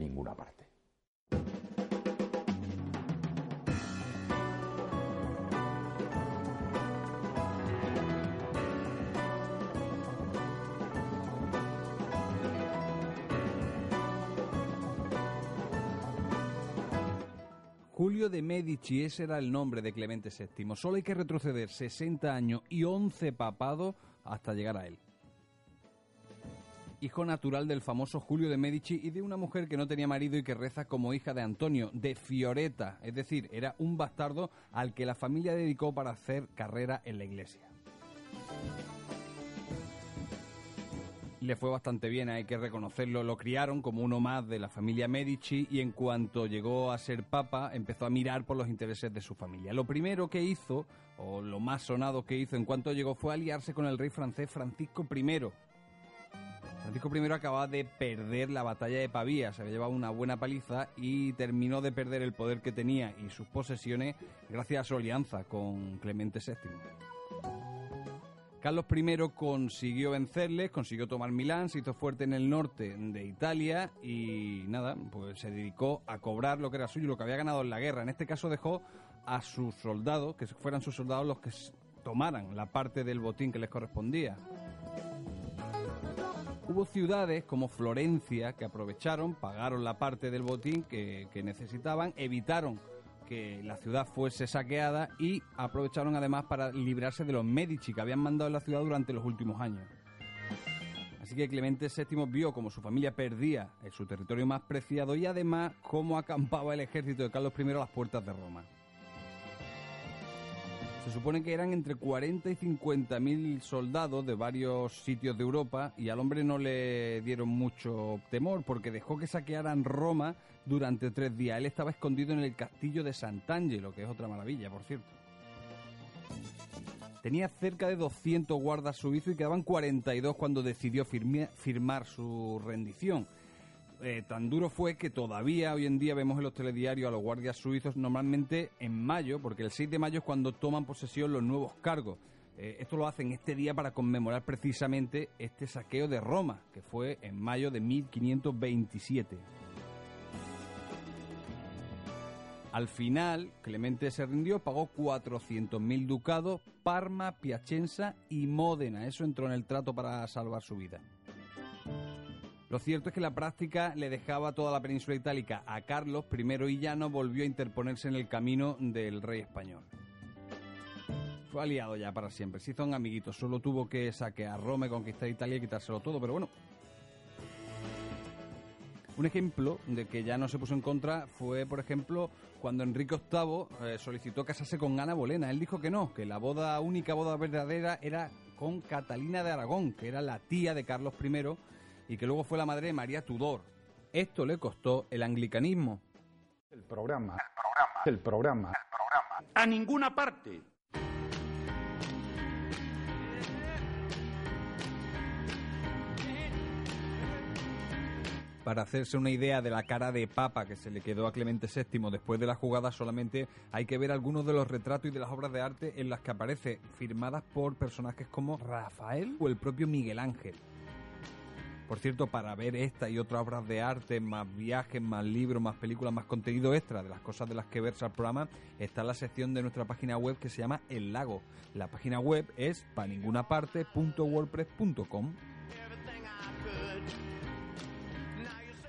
Ninguna parte. Julio de Medici, ese era el nombre de Clemente VII. Solo hay que retroceder 60 años y 11 papados hasta llegar a él hijo natural del famoso Julio de Medici y de una mujer que no tenía marido y que reza como hija de Antonio, de Fioretta, es decir, era un bastardo al que la familia dedicó para hacer carrera en la iglesia. Le fue bastante bien, hay que reconocerlo, lo criaron como uno más de la familia Medici y en cuanto llegó a ser papa empezó a mirar por los intereses de su familia. Lo primero que hizo, o lo más sonado que hizo en cuanto llegó, fue aliarse con el rey francés Francisco I, Francisco I acababa de perder la batalla de Pavía, se había llevado una buena paliza y terminó de perder el poder que tenía y sus posesiones gracias a su alianza con Clemente VII. Carlos I consiguió vencerles, consiguió tomar Milán, se hizo fuerte en el norte de Italia y nada, pues se dedicó a cobrar lo que era suyo, lo que había ganado en la guerra. En este caso dejó a sus soldados, que fueran sus soldados los que tomaran la parte del botín que les correspondía. Hubo ciudades como Florencia que aprovecharon, pagaron la parte del botín que, necesitaban, evitaron que la ciudad fuese saqueada y aprovecharon además para librarse de los Medici que habían mandado en la ciudad durante los últimos años. Así que Clemente VII vio como su familia perdía su territorio más preciado y además cómo acampaba el ejército de Carlos I a las puertas de Roma. Se supone que eran entre 40 y 50 mil soldados de varios sitios de Europa y al hombre no le dieron mucho temor porque dejó que saquearan Roma durante tres días. Él estaba escondido en el castillo de Sant'Angelo, que es otra maravilla, por cierto. Tenía cerca de 200 guardas suizos y quedaban 42 cuando decidió firmar su rendición. Eh, tan duro fue que todavía hoy en día vemos en los telediarios a los guardias suizos normalmente en mayo, porque el 6 de mayo es cuando toman posesión los nuevos cargos. Eh, esto lo hacen este día para conmemorar precisamente este saqueo de Roma, que fue en mayo de 1527. Al final, Clemente se rindió, pagó 400.000 ducados, Parma, Piacenza y Módena. Eso entró en el trato para salvar su vida. Lo cierto es que la práctica le dejaba toda la península itálica a Carlos I y ya no volvió a interponerse en el camino del rey español. Fue aliado ya para siempre, se hizo un amiguito, solo tuvo que saquear Roma, conquistar Italia y quitárselo todo, pero bueno. Un ejemplo de que ya no se puso en contra fue, por ejemplo, cuando Enrique VIII eh, solicitó casarse con Ana Bolena. Él dijo que no, que la boda única boda verdadera era con Catalina de Aragón, que era la tía de Carlos I y que luego fue la madre de María Tudor. Esto le costó el anglicanismo. El programa, el programa, el programa, el programa. A ninguna parte. Para hacerse una idea de la cara de papa que se le quedó a Clemente VII después de la jugada, solamente hay que ver algunos de los retratos y de las obras de arte en las que aparece, firmadas por personajes como Rafael o el propio Miguel Ángel. Por cierto, para ver esta y otras obras de arte, más viajes, más libros, más películas, más contenido extra de las cosas de las que versa el programa, está la sección de nuestra página web que se llama El Lago. La página web es paningunaparte.wordpress.com.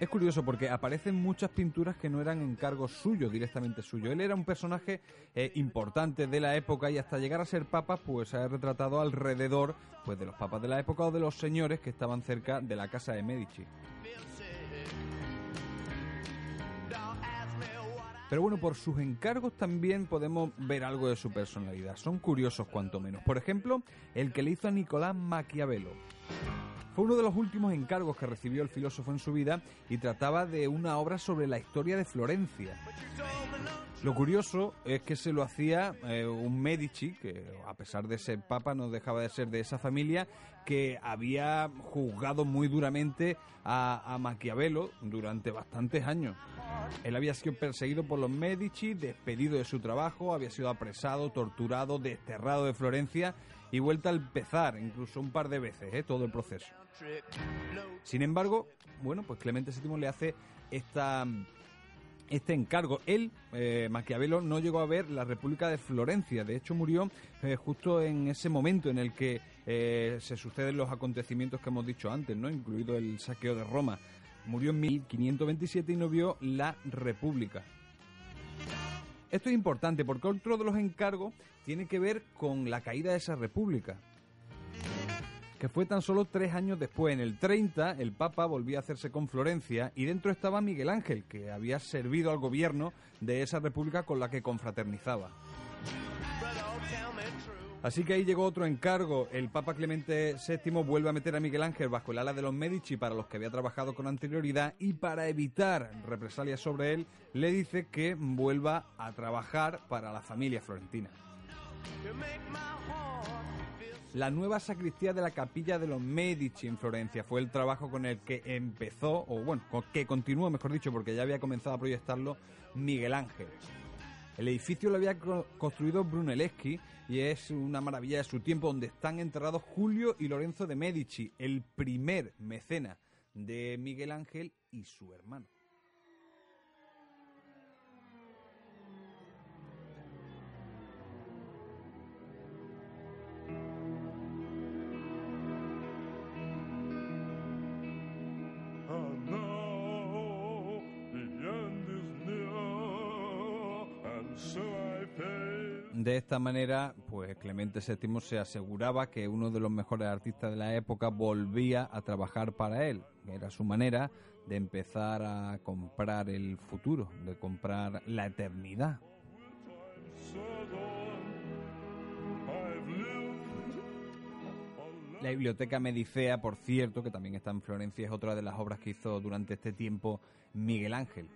Es curioso porque aparecen muchas pinturas que no eran encargos suyos, directamente suyos. Él era un personaje eh, importante de la época y hasta llegar a ser papa, pues se ha retratado alrededor pues, de los papas de la época o de los señores que estaban cerca de la casa de Medici. Pero bueno, por sus encargos también podemos ver algo de su personalidad. Son curiosos cuanto menos. Por ejemplo, el que le hizo a Nicolás Maquiavelo. Fue uno de los últimos encargos que recibió el filósofo en su vida y trataba de una obra sobre la historia de Florencia. Lo curioso es que se lo hacía eh, un Medici, que a pesar de ser papa no dejaba de ser de esa familia, que había juzgado muy duramente a, a Maquiavelo durante bastantes años. Él había sido perseguido por los Medici, despedido de su trabajo, había sido apresado, torturado, desterrado de Florencia y vuelta a empezar, incluso un par de veces, ¿eh? todo el proceso. Sin embargo, bueno, pues Clemente VII le hace esta, este encargo. Él, eh, Maquiavelo, no llegó a ver la República de Florencia. De hecho, murió eh, justo en ese momento en el que eh, se suceden los acontecimientos que hemos dicho antes, ¿no? incluido el saqueo de Roma. Murió en 1527 y no vio la República. Esto es importante porque otro de los encargos tiene que ver con la caída de esa república, que fue tan solo tres años después. En el 30, el Papa volvía a hacerse con Florencia y dentro estaba Miguel Ángel, que había servido al gobierno de esa república con la que confraternizaba. Así que ahí llegó otro encargo. El Papa Clemente VII vuelve a meter a Miguel Ángel bajo el ala de los Medici para los que había trabajado con anterioridad y para evitar represalias sobre él, le dice que vuelva a trabajar para la familia florentina. La nueva sacristía de la capilla de los Medici en Florencia fue el trabajo con el que empezó, o bueno, que continuó, mejor dicho, porque ya había comenzado a proyectarlo Miguel Ángel. El edificio lo había construido Brunelleschi y es una maravilla de su tiempo donde están enterrados Julio y Lorenzo de Medici, el primer mecena de Miguel Ángel y su hermano. De esta manera, pues Clemente VII se aseguraba que uno de los mejores artistas de la época volvía a trabajar para él. Era su manera de empezar a comprar el futuro, de comprar la eternidad. La biblioteca Medicea, por cierto, que también está en Florencia, es otra de las obras que hizo durante este tiempo Miguel Ángel.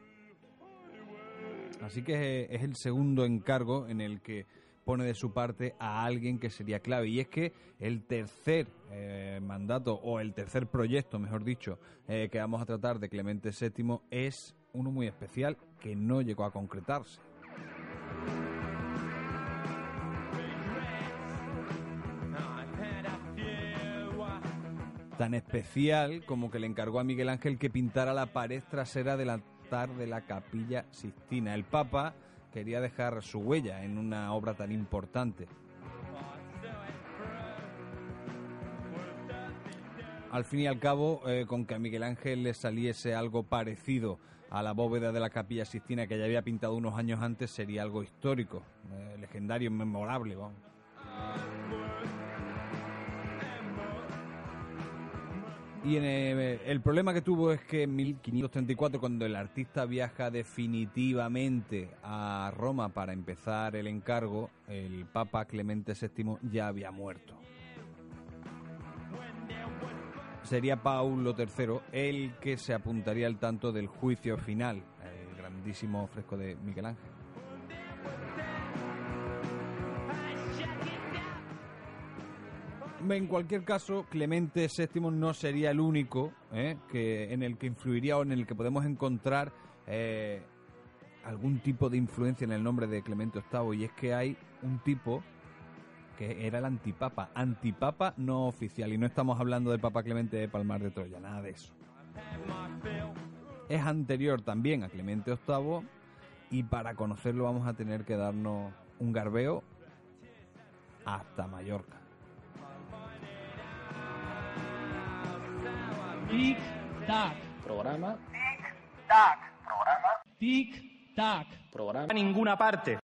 Así que es el segundo encargo en el que pone de su parte a alguien que sería clave. Y es que el tercer eh, mandato, o el tercer proyecto, mejor dicho, eh, que vamos a tratar de Clemente VII es uno muy especial que no llegó a concretarse. Tan especial como que le encargó a Miguel Ángel que pintara la pared trasera del de la capilla Sistina. El Papa quería dejar su huella en una obra tan importante. Al fin y al cabo, eh, con que a Miguel Ángel le saliese algo parecido a la bóveda de la capilla Sistina que ya había pintado unos años antes, sería algo histórico, eh, legendario, memorable. Y en el, el, problema que tuvo es que en 1534, cuando el artista viaja definitivamente a Roma para empezar el encargo, el Papa Clemente VII ya había muerto. Sería Paulo III el que se apuntaría al tanto del juicio final, el grandísimo fresco de Miguel Ángel. En cualquier caso, Clemente VII no sería el único ¿eh? que, en el que influiría o en el que podemos encontrar eh, algún tipo de influencia en el nombre de Clemente VIII. Y es que hay un tipo que era el antipapa. Antipapa no oficial. Y no estamos hablando del Papa Clemente de Palmar de Troya, nada de eso. Es anterior también a Clemente VIII. Y para conocerlo vamos a tener que darnos un garbeo hasta Mallorca. Tic tac. Programa. Tic tac. Programa. Tic tac. Programa. A ninguna parte.